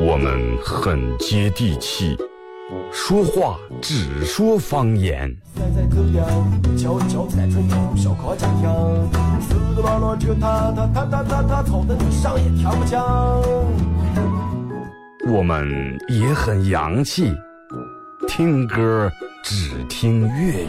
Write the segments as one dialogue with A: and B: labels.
A: 我们很接地气，说话只说方言。我们也很洋气，听歌只听粤语。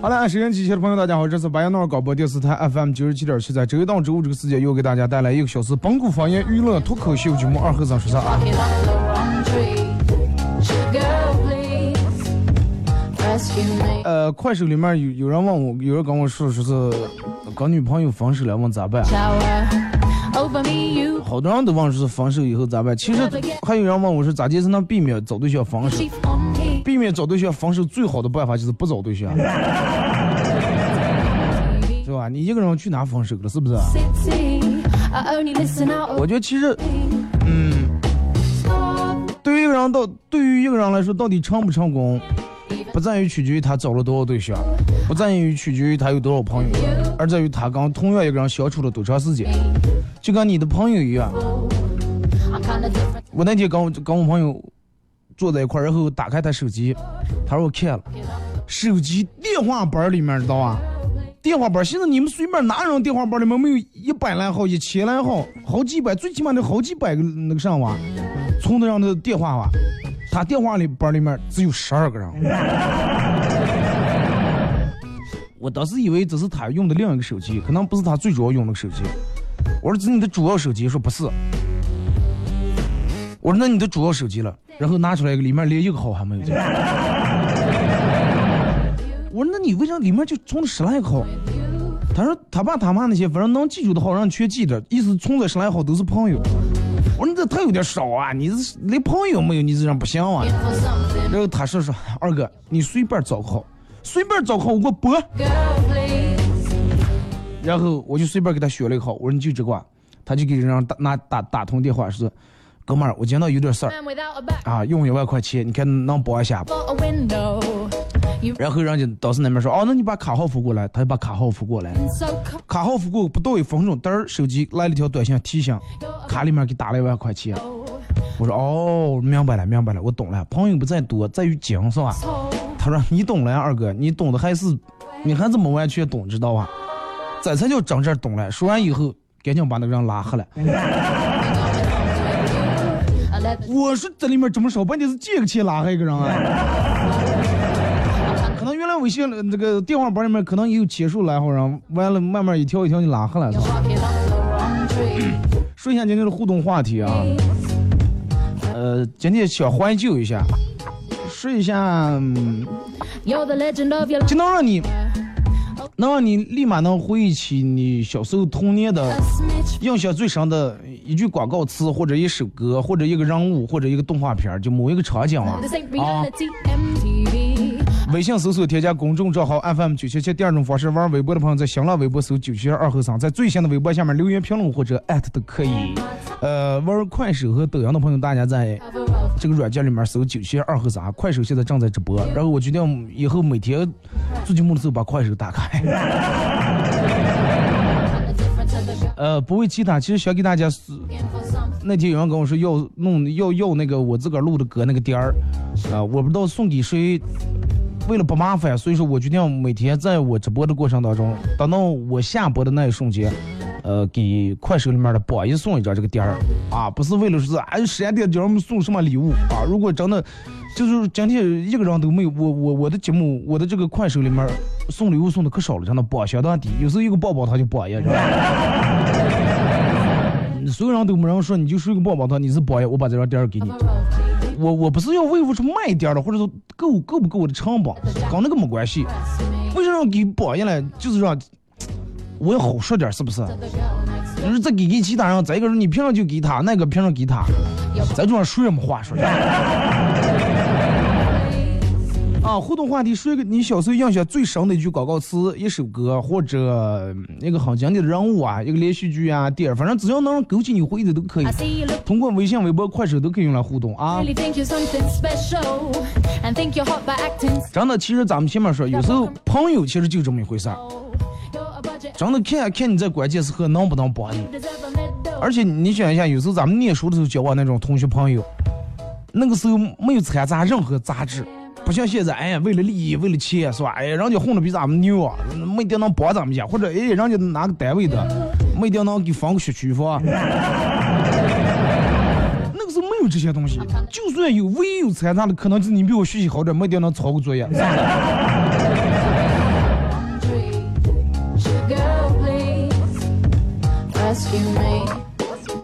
B: 好
C: 了，时间机器的朋友，大家好，这是白羊诺尔广播电视台 FM 九十七点七，在周一到周五这个时间，又给大家带来一个小时本古方言娱乐脱口秀节目《二和尚说啥》。呃，快手里面有有人问我，有人跟我说，说是跟女朋友分手了，问咋办？好多人都问说是分手以后咋办？其实还有人问我说咋才能避免找对象分手？避免找对象分手最好的办法就是不找对象，是吧？你一个人去哪分手了？是不是？我觉得其实，嗯，对于一个人到对于一个人来说，到底成不成功，不在于取决于他找了多少对象，不在于取决于他有多少朋友，而在于他跟同样一个人相处了多长时间。就跟你的朋友一样，我那天跟我跟我朋友。坐在一块儿，然后打开他手机，他说我看了，手机电话本里面知道吧？电话本现在你们随便拿人电话本里面没有一百来号、一千来号、好几百，最起码得好几百个那个上哇，存的上的电话吧，他电话里本里面只有十二个人。我当时以为这是他用的另一个手机，可能不是他最主要用的手机。我说这是你的主要手机，说不是。我说那你的主要手机了，然后拿出来一个，里面连一个号还没有。我说那你为啥里面就存了十来个号？他说他爸他妈那些反正能记住的号让你全记着，意思存了十来号都是朋友。我说你这太有点少啊，你这连朋友没有，你这样不行啊。然后他说说二哥你随便找个号，随便找个号我给我拨。然后我就随便给他选了一个号，我说你就这挂。他就给人打拿打打通电话说，哥们儿，我今天有点事儿啊，用一万块钱，你看能帮一下不
B: ？window.
C: 然后人家当时那边说，哦，那你把卡号付过来，他就把卡号付过来.卡号付过不到一分钟，嘚儿手机来了条短信提醒，卡里面给打了一万块钱。我说哦，明白了，明白了，我懂了。朋友不在多，在于精，是吧？他说你懂了呀，二哥，你懂的还是你还是没完全懂，知道吧？这才叫真正懂了。说完以后，赶紧把那个人拉黑了。我说这里面怎么少，半天是借个钱拉黑一个人啊？可能原来微信呃这个电话本里面可能也有钱数来，好人完了慢慢一条一条就拉黑了。说一下今天的互动话题啊，呃，今天想怀旧一下，说一下，就能让你，能让你立马能回忆起你小时候童年的印象最深的一句广告词，或者一首歌，或者一个人物，或者一个动画片儿，就某一个场景啊啊。微信搜索添加公众账号 FM 九七七，第二种方式玩微博的朋友在新浪微博搜九七二后三，在最新的微博下面留言评论或者艾特都可以。呃，玩快手和抖音的朋友，大家在这个软件里面搜九七二和三，快手现在正在直播。然后我决定以后每天做节目的时候把快手打开。呃，不为其他，其实想给大家是那天有人跟我说要弄要要那个我自个儿录的歌那个点儿，啊、我不知道送给谁。为了不麻烦，所以说我决定每天在我直播的过程当中，等到我下播的那一瞬间，呃，给快手里面的榜一送一张这个点儿啊，不是为了说哎闪点给我们送什么礼物啊。如果真的就是今天一个人都没有，我我我的节目我的这个快手里面送礼物送的可少了，真的榜相当低，有时候一个抱抱他就榜一，所有人都没人说，你就是一个抱抱他，你是榜一，我把这张点儿给你。我我不是要为出卖点儿的，或者说够够不够我的成本，跟那个没关系。为什么给榜一呢？就是让我也好说点，是不是就是再给给其他人，再一个人你凭什就给他，那个凭什给他？咱这样说也没话说。啊，互动话题说一个你小时候印象最深的一句广告词、一首歌或者嗯一个很经典的人物啊，一个连续剧啊、电影，反正只要能勾起你回忆的都可以通过微信、微博、快手都可以用来互动啊。真的，其实咱们前面说，有时候朋友其实就这么一回事儿。真的看看你在关键时刻能不能帮你。而且你想一下，有时候咱们念书的时候交往那种同学朋友，那个时候没有掺杂任何杂质，不像现在，哎呀，为了利益，为了钱，是吧？哎呀，人家混的比咱们牛啊，没一定能帮咱们家，或者哎，人家哪个单位的，没一定能给分个学区房。那个时候没有这些东西，就算有，唯一有掺杂的可能就是你比我学习好点，没一定能抄个作业。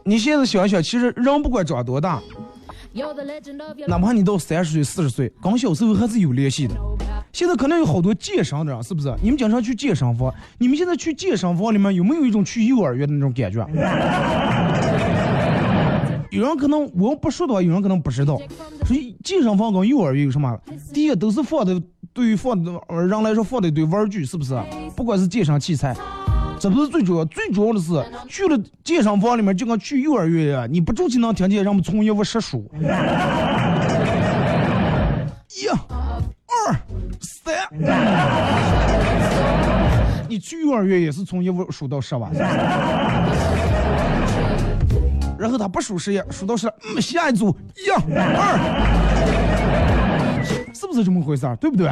C: 你现在想想，其实人不管长多大，哪怕你到三十岁、四十岁，跟小时候还是有联系的。现在可能有好多健身的，是不是？你们经常去健身房，你们现在去健身房里面有没有一种去幼儿园的那种感觉？有人可能我不说的话，有人可能不知道。所以健身房跟幼儿园有什么？第一都是放的，对于放的人来说放的一堆玩具，是不是？不管是健身器材，这不是最主要，最主要的是去了健身房里面就跟去幼儿园一样，你不住就能听见人们从一屋识数。一、二、三，你去幼儿园也是从一屋数到十吧？然后他不数十也数到十，嗯，下一组一、二，是不是这么回事儿？对不对？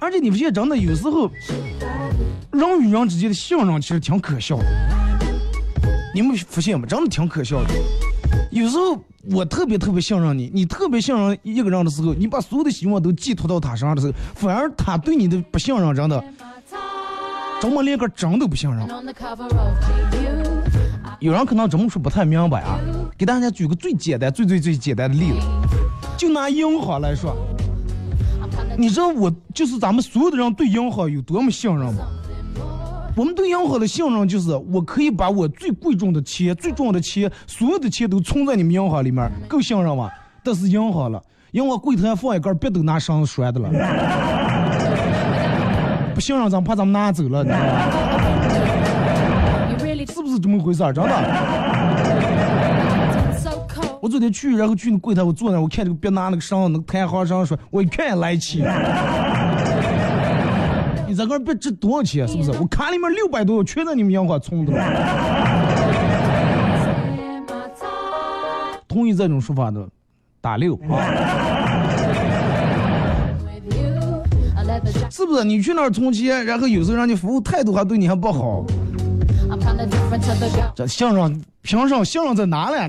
C: 而且你发现真的有时候，人与人之间的信任其实挺可笑的。你们发现吗？真的挺可笑的。有时候我特别特别信任你，你特别信任一个人的时候，你把所有的希望都寄托到他身上的时候，反而他对你的不信任，真的，怎么连个真都不信任？有人可能这么说不太明白啊，给大家举个最简单、最最最简单的例子，就拿银行来说，你知道我就是咱们所有的人对银行有多么信任吗？我们对银行的信任就是，我可以把我最贵重的钱、最重要的钱，所有的钱都存在你们银行里面，够信任吗？但是银行了，银行柜台放一根，别都拿绳子拴的了，不信任咱怕咱们拿走了，你知道吧？是不是这么么回事儿，真的。我昨天去，然后去那柜台，我坐那，我看这个别拿那个绳，那个弹簧绳，说，我一看也来气。你这个别值多少钱？是不是？我卡里面六百多，全在你们阳光充的同意这种说法的，打六啊. 是不是？你去那儿充钱，然后有时候人家服务态度还对你还不好.这相声凭什相声在哪了？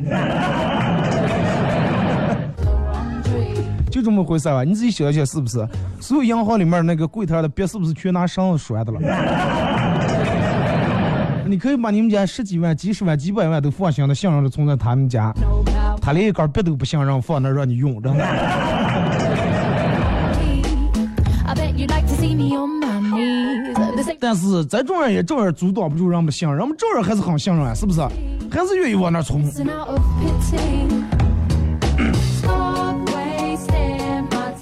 C: 就这么回事儿吧？你自己想一想是不是？所有银行里面那个柜台的笔是不是全拿绳子拴的了？你可以把你们家十几万、几十万、几百万都放心的信任的存在他们家，他连一根笔都不想让放那儿让你用，真的。
B: I bet you'd like to see me on my knees. This ain't
C: 但是咱这儿也照样阻挡不住人们信任，人们照样还是很信任啊，是不是？还是愿意往那儿冲。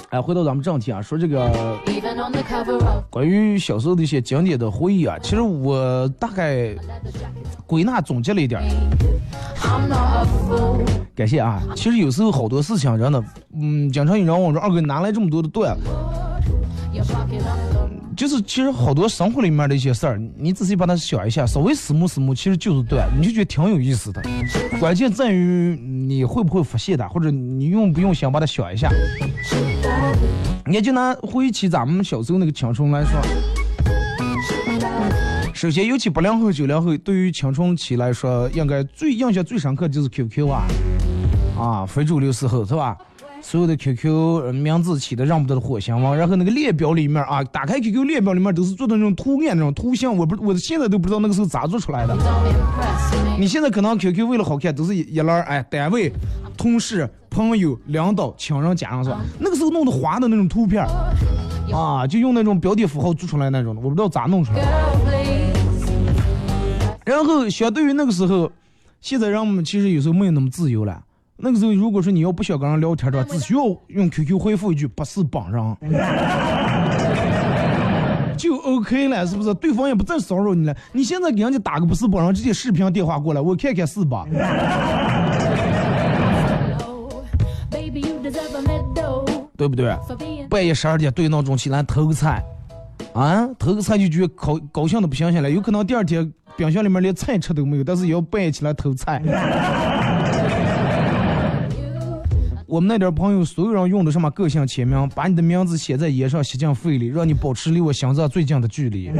C: 哎，回到咱们正题啊，说这个关于小时候的一些经典的回忆啊，其实我大概归纳总结了一点.感谢啊！其实有时候好多事情真的，嗯，经常有人问我说：“二哥哪来这么多的段子就是其实好多生活里面的一些事儿，你仔细把它想一下，稍微思慕思慕，其实就是对，你就觉得挺有意思的。关键在于你会不会发现它，或者你用不用想把它想一下。你就拿回忆起咱们小时候那个青春来说，首先，尤其八零后、九零后，对于青春期来说，应该最印象最深刻就是 QQ 啊，啊，非主流时候是吧？所有的 QQ 名字起的让不得的火星王，然后那个列表里面啊，打开 QQ 列表里面都是做的那种图案、那种图像，我不，我现在都不知道那个时候咋做出来的。你现在可能 QQ 为了好看，都是一一栏哎，单位、同事、朋友、领导、亲人、家人是吧？那个时候弄的花的那种图片啊，就用那种标点符号做出来那种的，我不知道咋弄出来的。然后相对于那个时候，现在人们其实有时候没有那么自由了。那个时候，如果说你要不想跟人聊天的话，只需要用 QQ 回复一句“不是本人”，就 OK 了，是不是？对方也不再骚扰你了。你现在给人家打个不是本人，直接视频电话过来，我看看是吧对不对？半夜十二点对闹钟起来偷个菜，啊，偷个菜就觉得高高兴的不行行了，有可能第二天冰箱里面连菜吃都没有，但是也要半夜起来偷菜。我们那点朋友，所有人用的什么个性签名，把你的名字写在烟上，吸进肺里，让你保持离我心脏最近的距离。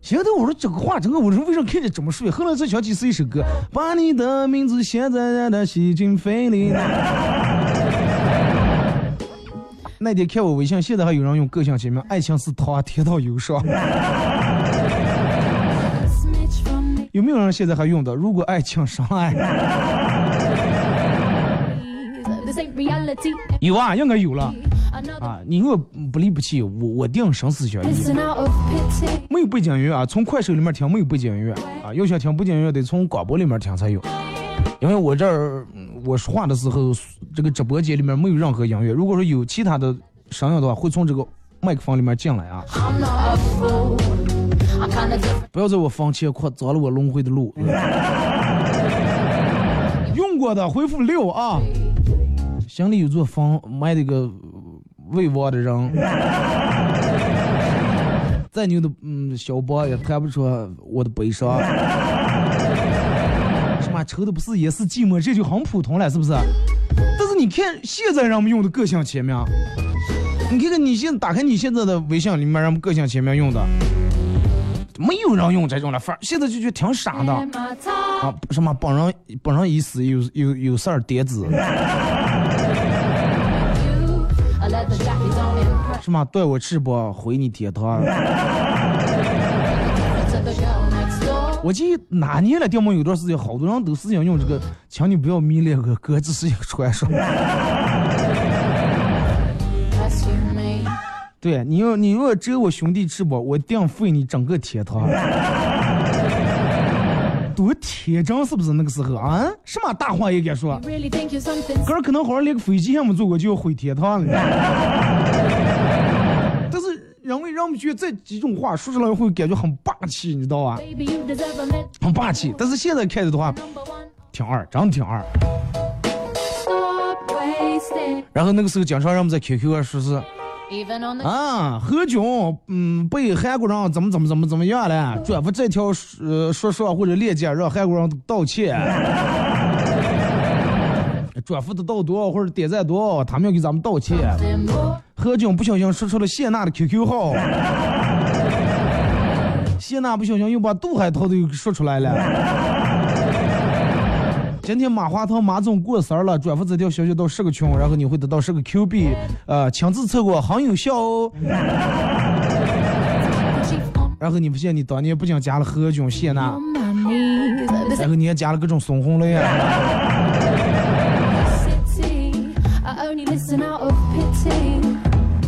C: 现在我说这个话，整个，我说为什么看着这么顺？后来才想起是一首歌，把你的名字写在那吸进肺里。那天看我微信，现在还有人用个性签名，爱情是糖甜到忧伤。有没有人现在还用的？如果爱情伤害
B: ，This ain't reality.
C: 有啊，应该有了啊。你如果不离不弃，我我定生死相依。没有背景音乐啊，从快手里面听没有背景音乐啊，要想听背景音乐得从广播里面听才有。因为我这儿嗯我说话的时候，这个直播间里面没有任何音乐，如果说有其他的声音的话，会从这个麦克风里面进来啊。
B: I'm not a fool.
C: 不要在我房前扩脏了我轮回的路。用过的回复六啊，心里有座房，埋了个未亡的人。再牛的嗯小波也谈不出我的悲伤。什么愁的不是也是寂寞，这就很普通了，是不是？但是你看现在人们用的个性签名，你看看你现在打开你现在的微信里面，人们个性签名用的。没有人用这种了，反现在就觉得挺傻的.啊！什么本人本人已死，有有有事儿叠子
B: ，You. A leather jacket don't impress
C: 什么对我翅膀回你铁堂。
B: to the girl next door.
C: 我记得哪年了，电梦有段时间，好多人都是想用这个，请你不要迷恋个歌，只是一个传说。对你要你如果折我兄弟翅膀，我定废你整个天堂。多天真是不是那个时候啊？什么大话也敢说哥儿可能好像连个飞机还没坐过就要毁天堂了。但是人为人让我们觉得这几种话说出来会感觉很霸气，你知道吧.很霸气。但是现在看着的话，挺二，真的挺二。然后那个时候经常让我们在 QQ 上说是啊，何炅嗯被韩国人怎么怎么怎么怎么样了，转发这条呃说说或者链接让韩国人道歉。转发的到多少或者点赞多少，他们要给咱们道歉。何炅不小心说出了谢娜的 QQ 号，谢娜不小心又把杜海涛的又说出来了。今天马化腾马总过生日了，转发这条消息到十个群，然后你会得到十个 Q 币，呃，亲自测过很有效哦。然后你发现你当年不仅加了何炅、谢娜然后你还加了各种孙红雷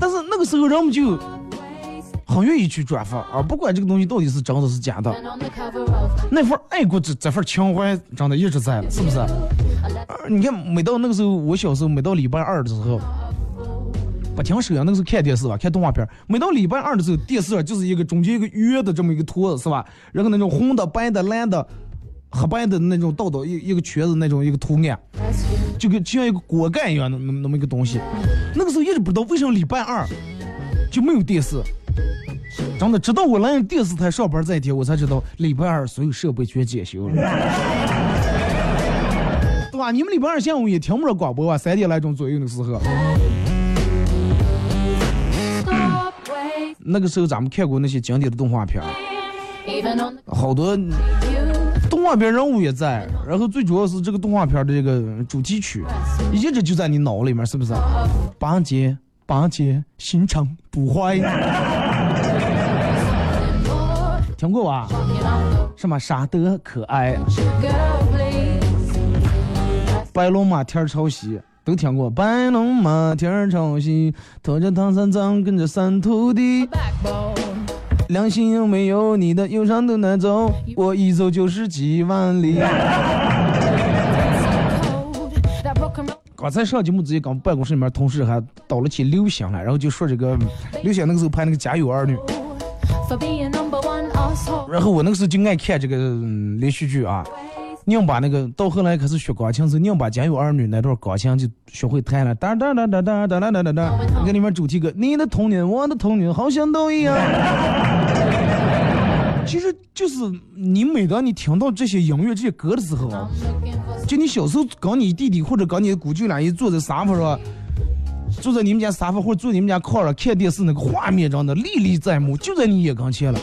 C: 但是那个时候人们就很愿意去转发啊，不管这个东西到底是真的是假的。那份爱国这这份情怀真的一直在，是不是？你看，每到那个时候，我小时候每到礼拜二的时候，不听收音，那个时候看电视吧，看动画片。每到礼拜二的时候，电视就是一个中间一个圆的这么一个图，是吧？然后那种红的、白的、蓝的、黑白的那种道道一一个圈子那种一个图案，就跟就像一个锅盖一样的那那么一个东西。那个时候一直不知道为什么礼拜二就没有电视。真的，直到我来电视台上班这一天，我才知道礼拜二所有设备全检修了，对吧？你们礼拜二下午也听不着广播啊，三点来钟左右的时候，那个时候咱们看过那些经典的动画片儿，好多动画片人物也在，然后最主要是这个动画片的这个主题曲，一直就在你脑里面，是不是？八戒，八戒，心肠不坏，听过吧？什么傻得可爱。白龙马天儿朝西都听过。白龙马天儿朝西，驮着唐三藏，跟着三徒弟。良心有没有？你的忧伤都拿走，我一走就是几万里。刚才上节目之前，跟办公室里面同事还倒了起刘翔来，然后就说这个刘翔那个时候拍那个《家有儿女》，然后我那个时候就爱看这个、嗯连续剧啊。硬把那个到后来开始学钢琴时，硬把《家有儿女》那段钢琴就学会弹了，哒哒哒哒哒哒哒哒哒哒。你看里面主题歌，你的童年，我的童年，好像都一样。其实就是你每当你听到这些音乐、这些歌的时候啊，就你小时候跟你弟弟或者跟你姑舅俩一坐在沙发上，坐在你们家沙发或者坐你们家炕上看电视，那个画面真的历历在目，就在你眼跟前了。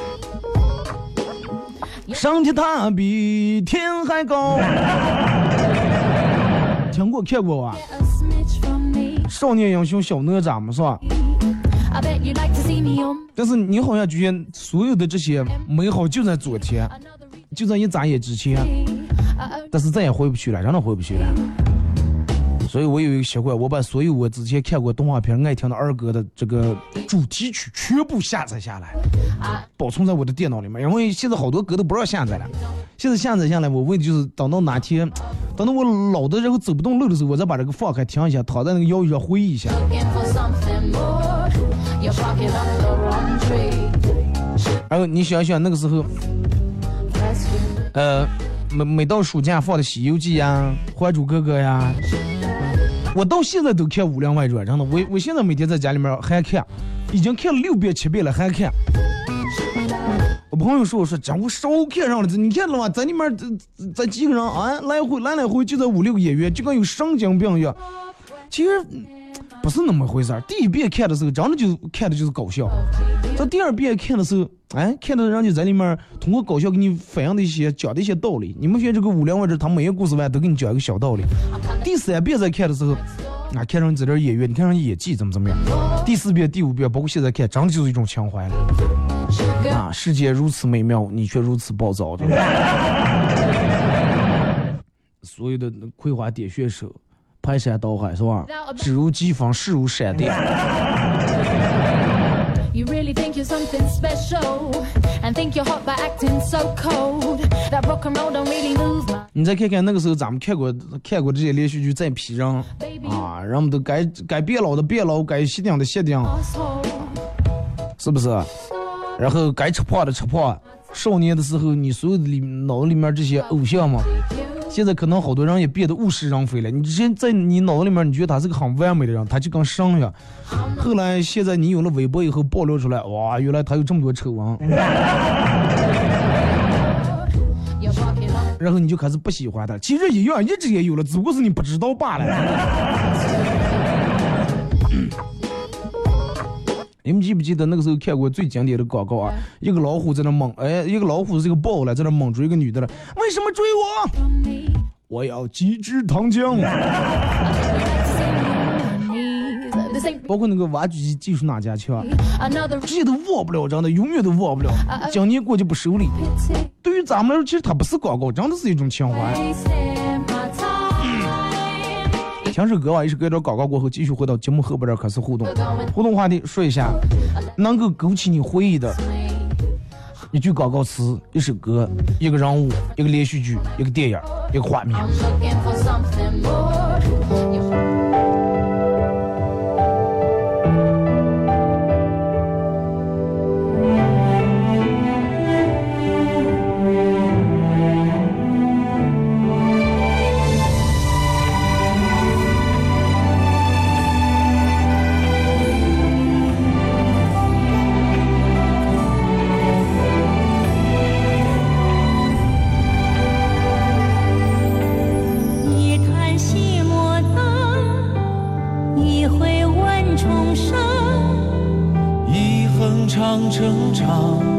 C: 上天它比天还高，听过看过吧
B: ？a smidge from me.
C: 少年英雄小哪吒嘛，是吧但是你好像觉得所有的这些美好就在昨天，就在一眨眼之前。但是再也回不去了，真的回不去了。所以我有一个习惯，我把所有我之前看过动画片、爱听的儿歌的这个主题曲全部下载下来，保存在我的电脑里面。因为现在好多歌都不让下载了，现在下载下来，我为的就是等到哪天，等到我老的然后走不动路的时候，我再把这个放开听一下，躺在那个摇椅上回忆一下。然后你想想那个时候，呃，每每到暑假放的《西游记》呀，《还珠格格》呀，我到现在都看《武林外传》，真的，我我现在每天在家里面还看，已经看了六遍七遍了，还看。我朋友说我说讲我少看上了，你看了吗？在里面这这这几个人啊，来回来来回就在五六个演员，就跟有神经病一样。其实不是那么回事儿。第一遍看的时候，真的就看的就是搞笑。到第二遍看的时候，哎，看到人家在里面通过搞笑给你反映的一些讲的一些道理。你们学这个《武林外传》，他每个故事完都给你讲一个小道理。第三遍再看的时候，啊，看上你在这儿演员，你看上演技怎么怎么样。第四遍、第五遍，包括现在看，真的就是一种情怀了。啊，世界如此美妙，你却如此暴躁的。所有的葵花点穴手，排山倒海是吧？只如疾风，势如闪电。
B: You really think you're something special and think you're hot by acting so cold. That rock and roll don't really move my
C: 你再看看那个时候咱们看过看过这些连续剧，再批人啊，人们都该该变老的变老，该熄灯的熄灯。
B: asshole.
C: 是不是？然后该吃胖的吃胖，少年的时候你所有的里脑子里面这些偶像嘛，现在可能好多人也变得物是人非了。你之前在你脑子里面，你觉得他是个很完美的人，他就跟神一样。后来现在你有了微博以后暴露出来，哇，原来他有这么多丑闻。然后你就开始不喜欢他，其实一样，一直也有了，只不过是你不知道罢了。你们记不记得那个时候看过最经典的广告啊？一个老虎在那猛，哎，一个老虎是个豹了，在那猛追一个女的了。为什么追我？我要机智糖浆。包括那个挖掘机技术哪家强？这些都忘不了，真的，永远都忘不了。今年过就不收礼。对于咱们来说，其实它不是广告，真的是一种情怀。听首歌吧，一首歌到广告过后，继续回到节目后边开始互动。互动话题说一下，能够勾起你回忆的一句广告词、一首歌、一个人物、一个连续剧、一个电影、一个画面。长成长。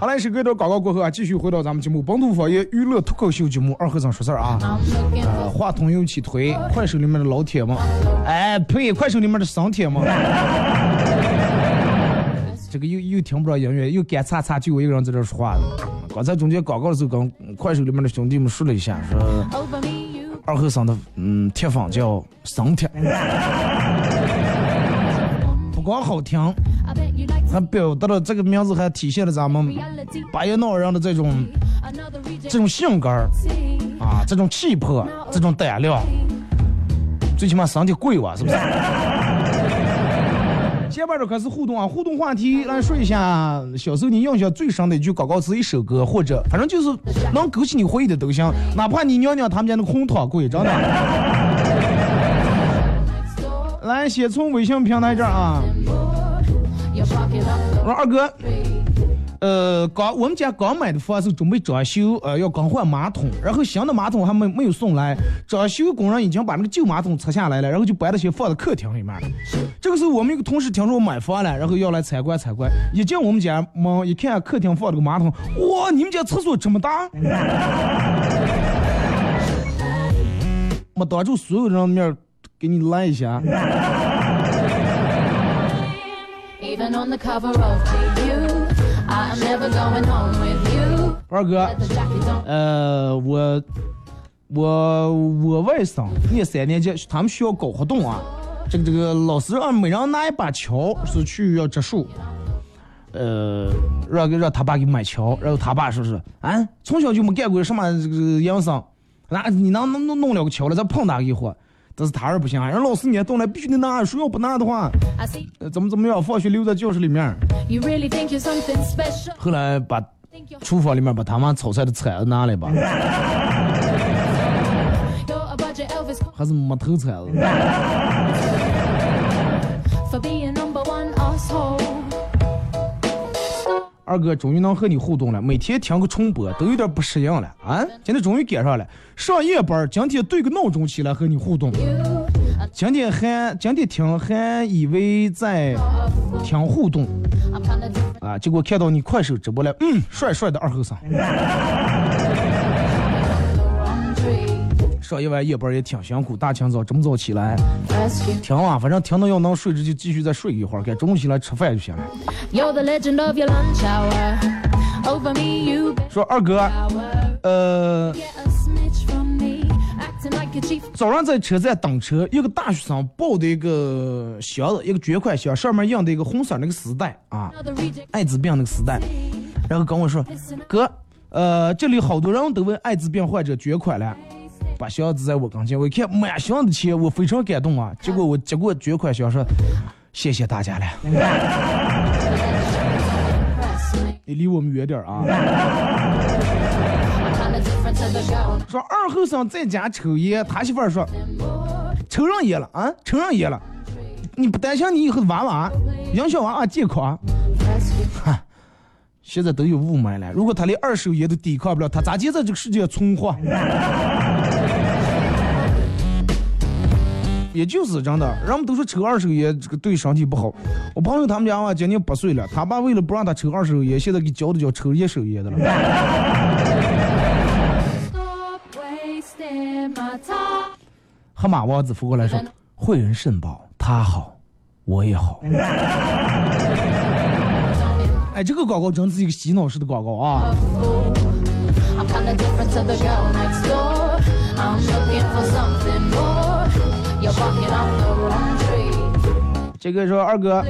C: 好了，是隔一段广告过后啊，继续回到咱们节目本土方言娱乐脱口秀节目《二和尚说事儿》啊。呃，话筒又起推，快手里面的老铁们，哎呸，快手里面的生铁们，这个又又听不着音乐，又干擦擦，就我一个人在这儿说话了。刚才中间广告的时候，跟快手里面的兄弟们说了一下，说二和尚的嗯铁粉叫生铁，不光好听，还表达了这个名字，还体现了咱们
B: reality.
C: 巴彦淖尔人的这种这种性格啊，这种气魄，这种胆量。最起码身体贵哇，是不是？下半场开始互动啊，互动话题来说一下，小时候你印象最深的一句广告词、一首歌，或者反正就是能勾起你回忆的都行，哪怕你娘娘他们家那个红糖贵，真的。来，先从微信平台这儿啊，我说二哥，呃，刚我们家刚买的房子准备装修，呃，要更换马桶，然后新的马桶还没没有送来，装修工人已经把那个旧马桶拆下来了，然后就把那些放在客厅里面了。这个时候我们一个同事听说我买房了，然后要来参观参观，一进我们家门一看客厅放了个马桶，哇，你们家厕所这么大？我当着所有人的面给你来一下，
B: On the cover of never going home with you.
C: 二哥。呃，我我我外甥念三年级，他们学校搞活动啊，这个这个老师让每人拿一把锹，是去要植树，呃，让让他爸给买锹，然后他爸说是啊，从小就没干过什么这个营生，那你能能弄弄了个锹了，再碰他一会儿。但是他是不行啊，人老师你动来必须得拿，说要不拿的话，呃、怎么怎么样，放学留在教室里面。后来把厨房里面把他妈炒菜的铲子拿来吧，还是木头铲子。二哥终于能和你互动了，每天听个重播都有点不适应了啊！今天终于赶上了，上夜班今天对个闹钟起来和你互动，今天还今天听还以为在听互动。啊，结果看到你快手直播了，嗯，帅帅的二后生，上一晚夜班也挺辛苦，大清早这么早起来.听啊，反正听到要能睡着就继续再睡一会儿，该中午起来吃饭就行了。说二哥，呃.早上在车站等车，一个大学生抱的一个箱子，一个捐款箱，上面印的一个红色那个丝带啊，艾滋病那个丝带，然后跟我说，哥，呃，这里好多人都为艾滋病患者捐款了，把箱子在我跟前，我一看满箱子钱，我非常感动啊。结果我接过捐款箱说，谢谢大家了，你离我们远点啊。说二后生在家抽烟，他媳妇儿说，抽上烟了啊，抽上烟了，你不担心你以后的娃娃影响娃娃健康啊
B: ？Rescue.
C: 现在都有雾霾了，如果他连二手烟都抵抗不了，他咋接在这个世界存活？也就是真的，人们都说抽二手烟这个对身体不好。我朋友他们家娃今年八岁了，他爸为了不让他抽二手烟，现在给教都教抽一手烟的了。河马王子扶过来说：“惠人肾宝，他好，我也好。”哎，这个广告真是一个洗脑式的广告啊.
B: I'm looking for something more.
C: 这个说二哥，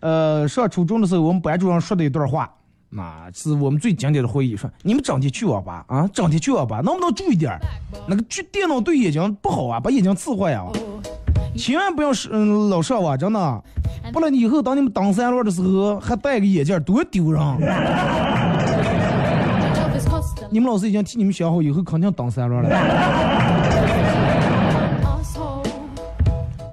C: 呃，上初中的时候，我们班主任说的一段话，那是我们最经典的回忆。说你们整天去网吧啊，整天去网吧，能不能注意点儿？那个去电脑对眼睛不好啊，把眼睛刺坏啊！千万不要是嗯老上网，真的，不然以后当你们当三轮的时候还戴个眼镜，多丢人！你们老师已经替你们想好，以后肯定当三轮了。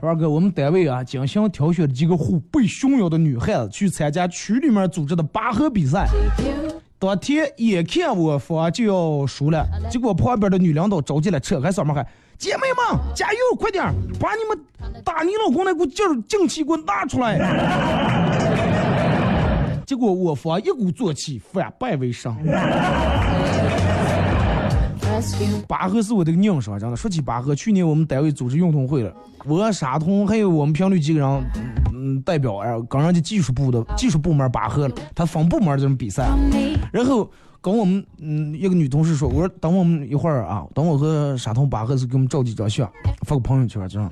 C: 二哥，我们单位啊，精心挑选了几个虎背熊腰的女孩子去参加区里面组织的拔河比赛。当天眼看我方就要输了，结果旁边的女领导着急了，扯开嗓门喊：“姐妹们，加油，快点，把你们打你老公那股劲儿劲气给我拿出来！” 结果我方一鼓作气，反败为胜。拔河是我的硬伤，真的。说起拔河，去年我们单位组织运动会了，我沙童还有我们频率几个人，嗯，代表然后跟人家技术部的技术部门拔河了，他分部门这种比赛。然后跟我们嗯一个女同事说，我说等我们一会儿啊，等我和沙童拔河时给我们照几张相，发个朋友圈这样。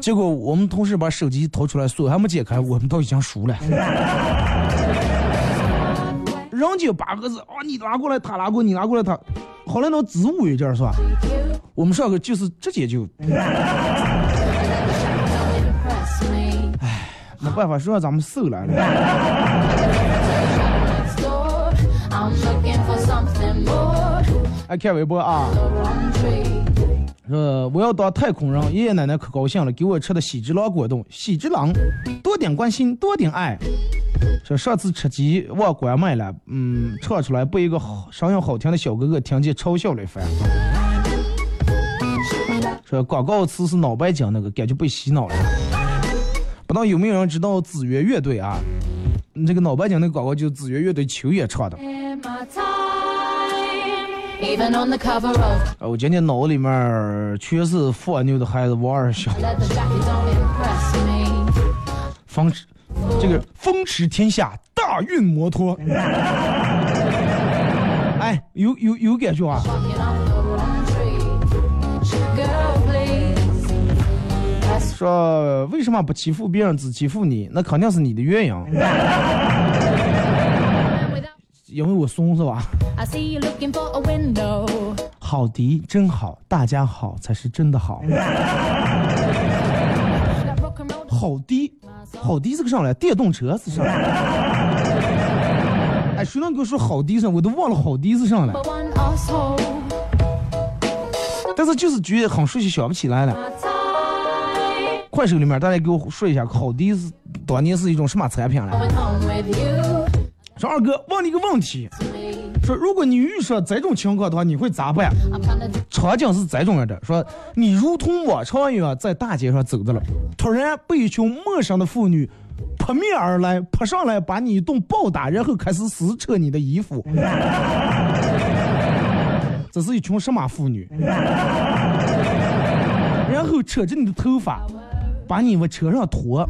C: 结果我们同事把手机掏出来，锁还没解开，我们都已经输了。人家拔河是啊，你拿过来，他拿过，你拿过来，他，后来能自我一点是吧？我们上个就是直接就
B: me.
C: 没办法，说让咱们瘦来了。哎，看微博啊.说我要当太空人，爷爷奶奶可高兴了，给我吃的喜之郎果冻。喜之郎，多点关心，多点爱。说上次吃鸡忘关麦了，嗯，唱出来被一个好声音好听的小哥哥听见嘲笑了一番。说广告词是脑白金那个，感觉被洗脑了。不知道有没有人知道子曰乐队啊？这个脑白金那个广告就是子曰乐队秋叶唱的。啊，我今天脑子里面全是放牛的孩子王二小这个风驰天下大运摩托。哎，有有有感觉啊！说为什么不欺负别人，只欺负你？那肯定是你的鸳
B: 鸯。
C: 因为我松是吧？好迪真好，大家好才是真的好。好迪，好迪是个啥来？电动车是啥？哎，谁能给我说好迪上？我都忘了好迪是啥了。但是就是觉得很熟悉，想不起来了。快手里面，大家给我说一下，好迪是当年是一种什么产品来
B: ？Going home with you.
C: 说二哥，问你个问题.说如果你遇上这种情况的话，你会咋办？场景是这种样的，说你如同往常一样在大街上走着了，突然被一群陌生的妇女扑面而来，扑上来把你一顿暴打，然后开始撕扯你的衣服。这是一群什么妇女？然后扯着你的头发，把你往车上拖。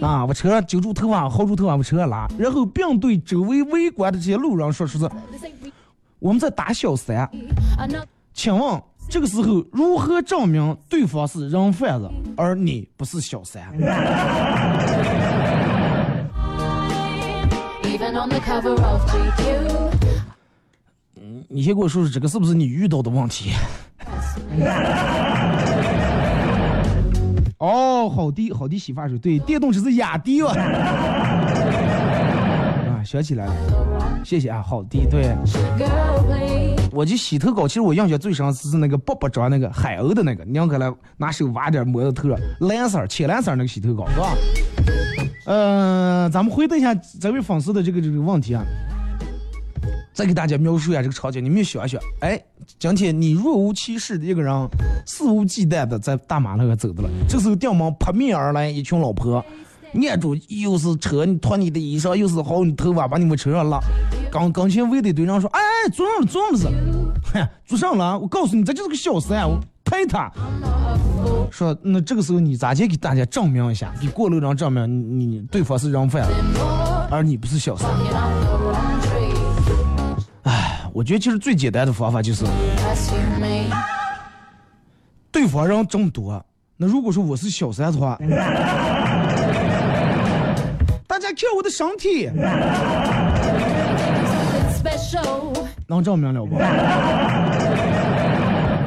C: 啊，往车上揪住头发，薅住头发，往车上拉，然后并对周围围观的这些路人说：“是我们在打小三，请问这个时候如何证明对方是人贩子，而你不是小三
B: GQ.
C: 你先给我说说这个是不是你遇到的问题？哦，好的，好的，洗发水，对，电动车是雅迪吧？啊，想起来了，谢谢啊，好的，对。我就洗头膏，其实我印象最深是那个卜卜装那个海鸥的那个，娘可来拿手挖点抹到头上，蓝色儿浅蓝色儿那个洗头膏，是吧？呃，咱们回答一下这位粉丝的这个这个问题啊。再给大家描述一下这个场景，你们想一想，哎，今天你若无其事的一个人，肆无忌惮的在大马路上走的了，这时候顶门扑面而来一群老婆，按住又是扯你脱你的衣裳，又是薅你头发，把你们车上拉。刚刚前围的队长说，哎，坐上了，坐上了是，嗨，坐上了，我告诉你，这就是个小三，我拍他。说那这个时候你咋去给大家证明一下，给过路人证明你你对方是人贩子，而你不是小三。唉，我觉得其实最简单的方法就是，对方人这么多，那如果说我是小三的话，大家看我的身体，能证明了不？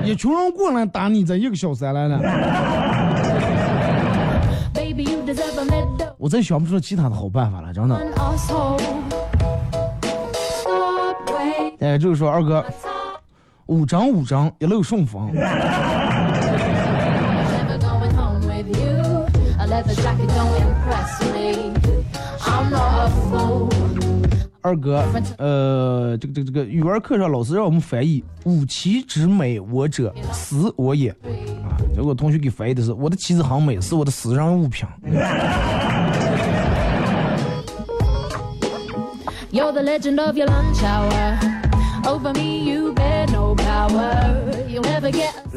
C: 一群人过来打你，这一个小三来了。我真想不出其他的好办法了，真的。哎，就是说二哥，五张五张一路顺风。二哥，呃，这个这个这个语文课上老师让我们翻译“吾妻之美，我者私我也”，啊，结果同学给翻译的是“我的妻子很美，是我的私人物品”。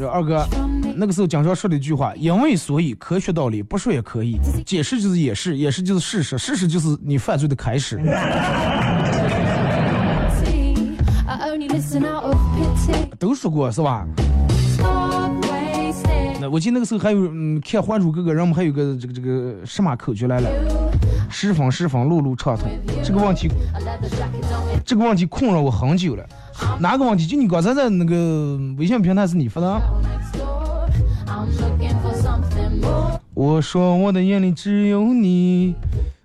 C: 二哥，那个时候经常说的一句话：“因为所以，科学道理不说也可以，解释就是掩饰，掩饰就是事实，事实就是你犯罪的开始。”都说过是吧？我记得那个时候还有，嗯，看《还珠格格》，人们还有个这个这个什么口诀来了？十分十分，路路畅通。这个问题，这个问题困扰我很久了。哪个问题？就你刚才在那个微信平台是你发的？我说我的眼里只有你。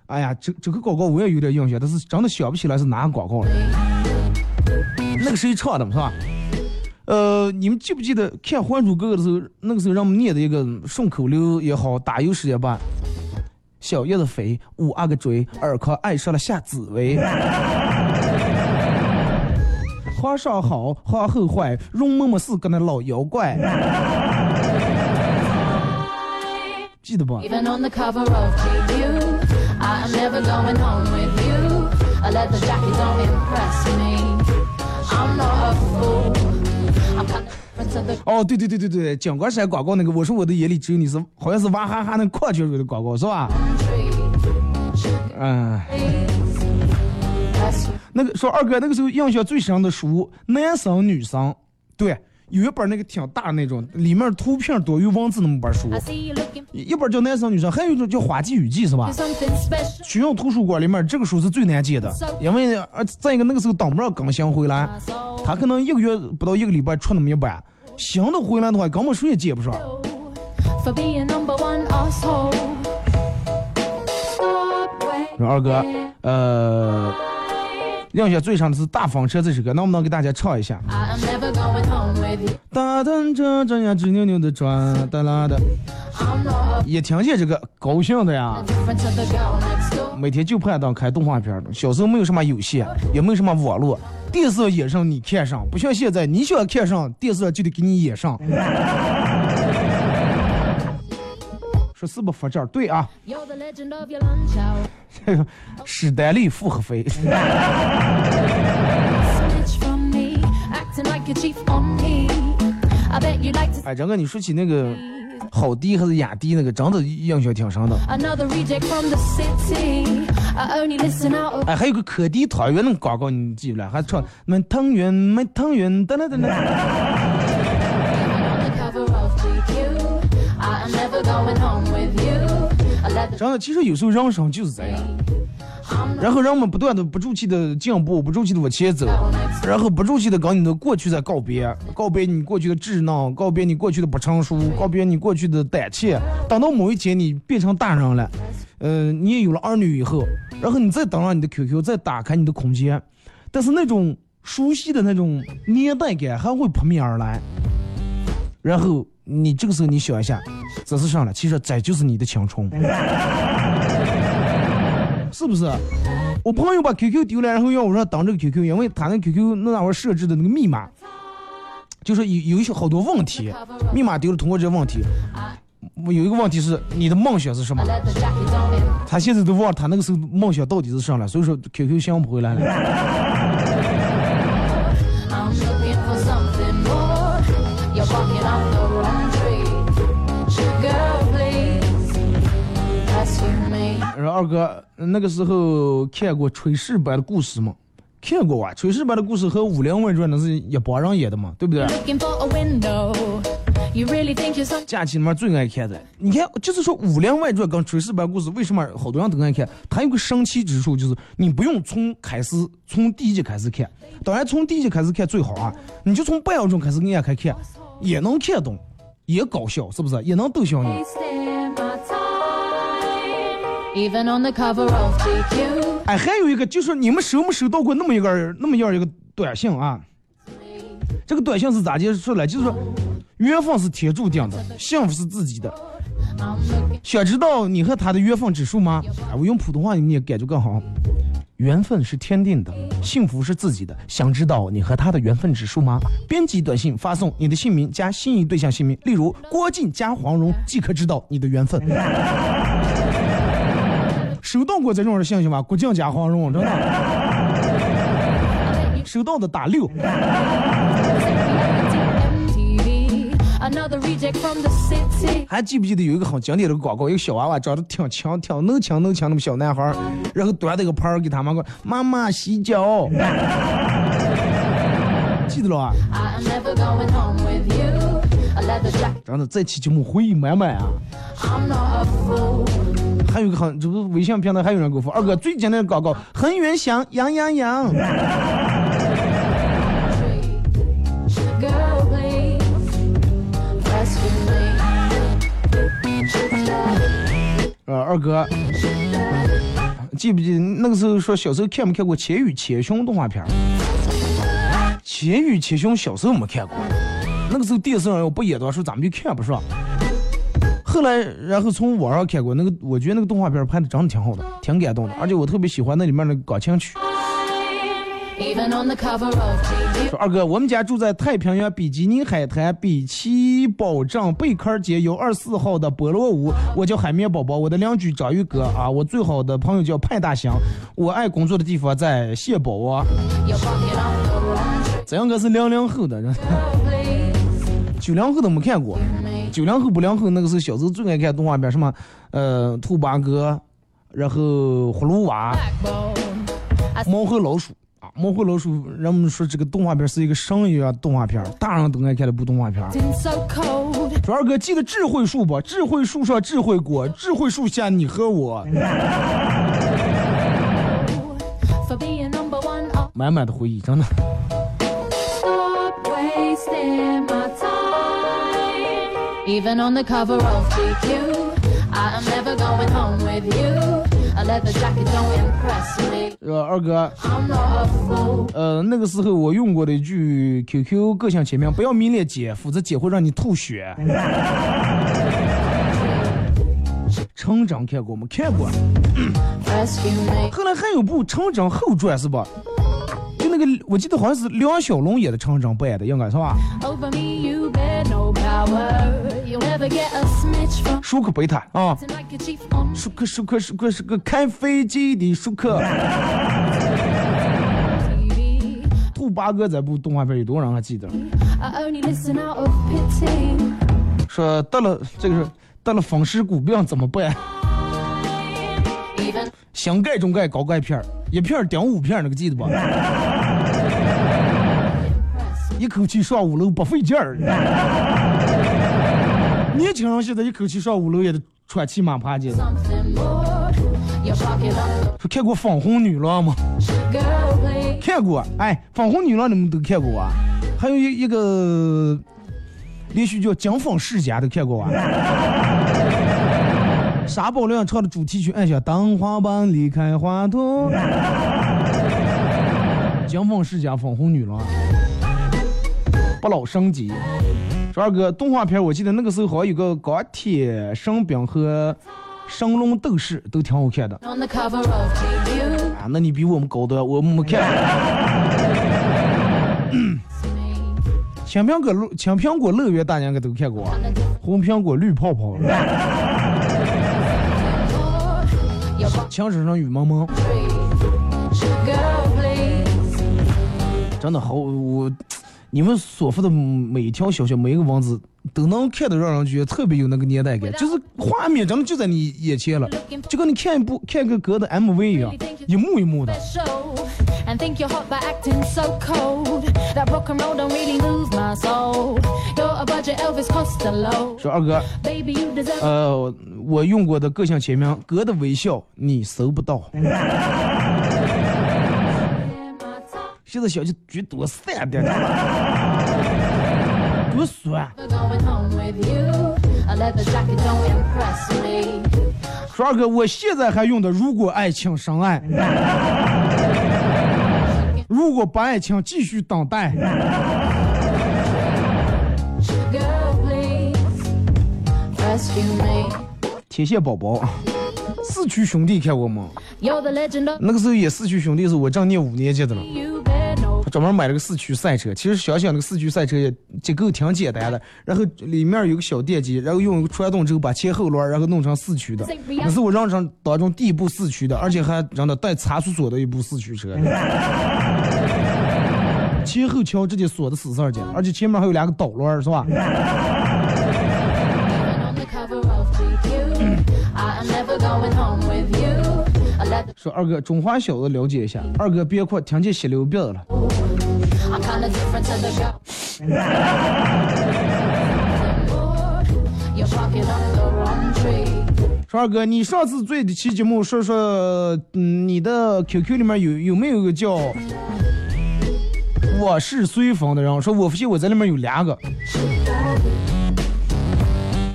C: 哎呀，这这个广告我也有点印象，但是真的想不起来是哪个广告了。那个谁唱的是吧？呃，你们记不记得看《还珠格格》的时候，那个时候让我们念的一个顺口溜也好，打油诗也罢。小叶子飞，五阿哥追，尔康爱上了夏紫薇。皇上好，皇后坏，容嬷嬷是个那老妖怪。记得不？哦，对对对对对，井冈山广告那个，我说我的眼里只有你是，好像是娃哈哈那矿泉水的广告是吧？嗯，那个说二哥那个时候印象最深的书，男生女生，对，有一本那个挺大那种，里面图片多，于文字那么本书，一本叫男生女生，还有一种叫花季雨季是吧？学校图书馆里面这个书是最难借的，因为呃再一个那个时候等不上更新回来，他可能一个月不到一个礼拜出那么一本。新的回来的话，根本谁也接不上。说二哥，呃，印象最深的是大风车这首歌，能不能给大家唱一下？大灯这这样直扭扭的转，哒啦的，也听见这个高兴的呀。每天就盼当开动画片小时候没有什么游戏，也没有什么网络。电视演上你看上，不像现在，你想看上电视就得给你演上。说是不发这儿？对啊。史丹利复合肥。哎，张哥，你说起那个好迪还是雅迪那个，真的印象挺深的。哎，还有个可迪团圆那个广告，你记不了？还唱买汤圆，买汤圆，等等等等。真的，其实有时候人生就是这样。然后人们不断的不住气的进步，不住气的往前走，然后不住气的跟你的过去在告别，告别你过去的稚嫩，告别你过去的不成熟，告别你过去的胆怯。等到某一天你变成大人了，呃，你也有了儿女以后，然后你再登上你的 QQ，再打开你的空间，但是那种熟悉的那种年代感还会扑面而来。然后你这个时候你想一下，这是啥了？其实这就是你的青春。是不是？我朋友把 QQ 丢了，然后要我说登这个 QQ，因为他那 QQ 那会儿设置的那个密码，就是有有一些好多问题，密码丢了，通过这个问题，有一个问题是你的梦想是什么？他现在都忘了他那个时候梦想到底是啥了，所以说 QQ 想不回来了。二哥那个时候看过炊事班的故事吗？看过啊，炊事班的故事和《武林外传》那是一帮人演的嘛，对不对
B: window. You really
C: 假期里面最爱看的。你看，就是说《武林外传》跟《炊事班故事》，为什么好多人都爱看？它有个神奇之处，就是你不用从开始从第一集开始看，当然从第一集开始看最好啊，你就从半小钟开始按开看，也能看懂，也搞笑，是不是？也能逗笑你。哎，还有一个就是你们收没收到过那么一个那么样一个短信啊？这个短信是咋解释来？就是说，缘分是天注定的，幸福是自己的。想知道你和他的缘分指数吗？哎，我用普通话你也感觉更好。缘分是天定的，幸福是自己的。想知道你和他的缘分指数吗？编辑短信发送你的姓名加心仪对象姓名，例如郭靖加黄蓉，即可知道你的缘分。收到过这种的信息吗？郭靖加黄蓉，真的。收到的打六。还记不记得有一个很经典的广告，一个小娃娃长得挺强、挺能强、能强那么小男孩儿，然后端着个盘儿给他妈说：“妈妈洗脚。”记得了啊.真的，这期节目回忆满满啊！还有个很，就是微信平台还有人给我发，二哥最简单的广告，恒源祥，羊羊羊。呃，二哥，记不记得那个时候说小时候看没看过《千与千寻》动画片儿？《千与千寻》小时候没看过，那个时候电视上要不演的话，说咱们就看不上。后来，然后从网上看过那个，我觉得那个动画片儿拍的真的挺好的，挺感动的，而且我特别喜欢那里面的钢琴曲。说二哥，我们家住在太平洋比基尼海滩比奇堡镇贝壳街幺二四号的菠萝屋，我叫海绵宝宝，我的邻居章鱼哥啊，我最好的朋友叫派大星，我爱工作的地方在蟹堡啊。
B: You're barking up the wrong tree.
C: 这应该是零 零后的九零后都没看过。九零后、八零后那个时候小时候最爱看动画片，什么呃兔八哥，然后葫芦娃.猫和老鼠啊，猫和老鼠，人们说这个动画片是一个神一样的动画片，大人都爱看的部动画片。说二哥记得智慧树不？智慧树上智慧果，智慧树下你和我.
B: Oh,
C: 满满的回忆，真的。
B: Even on the cover of GQ. I am never going home with you. A leather jacket don't impress me.
C: 呃，二哥.呃，那个时候我用过的一句 QQ 个性签名，不要迷恋姐，否则姐会让你吐血。成长看过吗？看过。后来还有部《成长后传》是吧？我记得好像是梁小龙演的成长版的，应该是吧舒克贝塔啊舒克舒克舒克是个开飞机的舒克。兔八哥这部动画片有多少人还记得.说得了这个是得了风湿骨病怎么办想盖中盖高钙片儿，一片顶五片儿，那个记得吧？一口气上五楼不费劲儿。年轻人现在一口气上五楼也得喘气马趴去。
B: something more. Your pocket on
C: 说看过《粉红女郎》吗？看过。哎，《粉红女郎》你们都看过啊？还有一一个连续叫《金粉世家》都看过啊？沙宝亮唱的主题曲，按下当花瓣离开花朵。金粉世家，粉红女郎，不老升级。说二哥，动画片我记得那个时候好像有个钢铁神兵和神龙斗士都挺好看的。啊，那你比我们高端，我们没看。青苹果乐青苹果乐园大家应该都看过啊，红苹果绿泡泡，墙身上雨蒙蒙，真的好我。你们所发的每一条消息，每一个文字，都能看得让人觉得特别有那个年代感，就是画面真的就在你眼前了，就跟你看一部看个歌的 MV 一样，一幕一幕的。说二哥，呃，我用过的个性签名，哥的微笑你搜不到。现在小区居多散点，多酸。说二哥，我现在还用的，如果爱情深爱，如果不爱情继续等待。天线宝宝，四驱兄弟看过吗？那个时候演四驱兄弟是我正念五年级的了。专门买了个四驱赛车，其实想想那个四驱赛车也结构挺简单的，然后里面有个小电机，然后用一个传动轴把前后轮然后弄成四驱的，那是我人生当中第一部四驱的，而且还让它带差速锁的一部四驱车，前后桥直接锁的死死的，而且前面还有两个导轮，是吧？说二哥，中华小子了解一下，二哥别哭，听见血流鼻子了。说二哥，你上次做的期节目说说，嗯，你的 QQ 里面有有没有个叫我是随风的人？说我发现我在里面有两个，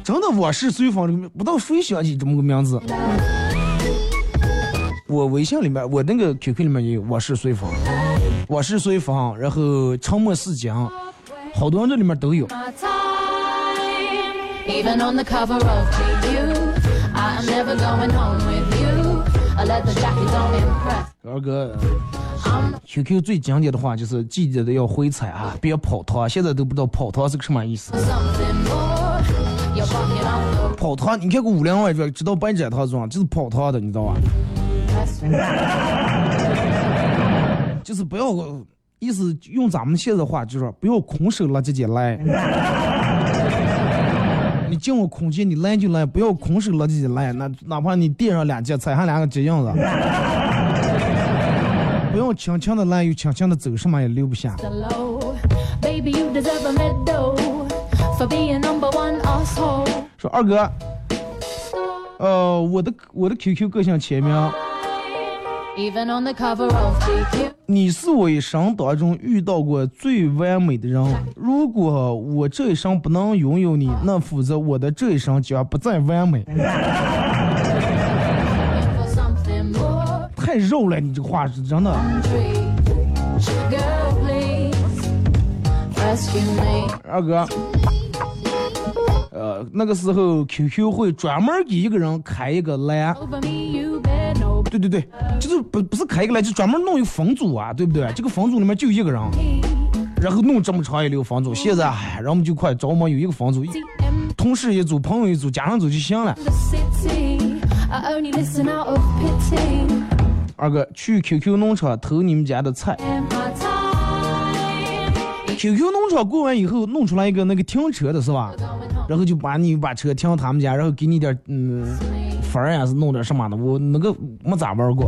C: 真的我是随风，不知道谁想起这么个名字。我微信里面，我那个 QQ 里面也有我是随风，我是随风，然后沉默是金，好多人这里面都有。二哥，QQ 最经典的话就是记得要回踩啊，别跑堂。现在都不知道跑堂是个什么意思。跑堂，你看过《武林外传》，知道白展堂是吧？就是跑堂的，你知道吧？就是不要，意思用咱们现在话就是不要空手了，直接来。你进我空间，你来就来，不要空手了，直接来。那哪怕你垫上两件，踩上两个脚印子，不要轻轻的来，又轻轻的走，什么也留不下。说二哥，呃，我的我的 QQ 个性签名。你是我一生当中遇到过最完美的人。如果我这一生不能拥有你，那否则我的这一生将不再完美。太肉了，你这个话是真的。二哥，那个时候 QQ 会专门给一个人开一个栏。对对对，就是不不是开一个栏，就专门弄一个分组啊，对不对？这个分组里面就一个人，然后弄这么长一溜分组。现在，然后我们就快招嘛，有一个分组，同事一组，朋友一组，家人组就行了。二哥去 QQ 农场偷你们家的菜。QQ 农场过完以后，弄出来一个那个停车的是吧？然后就把你把车停到他们家，然后给你点嗯。分儿呀是弄点什么的，我那个没咋玩过。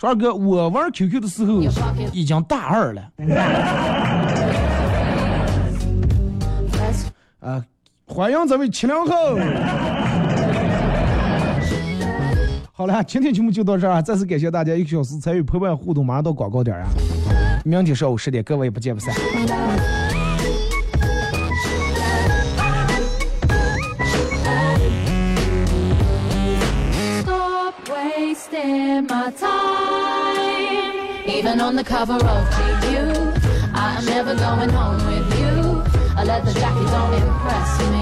C: 二哥，我玩 QQ 的时候已经大二了。啊，欢迎咱们七零后。好了，今天节目就到这儿，再次感谢大家一个小时参与陪伴互动，马上到广告点啊！明天上午十点，各位不见不散。My time. Even on the cover of GQ, I am never going home with you. I let the jacket don't impress me. I'm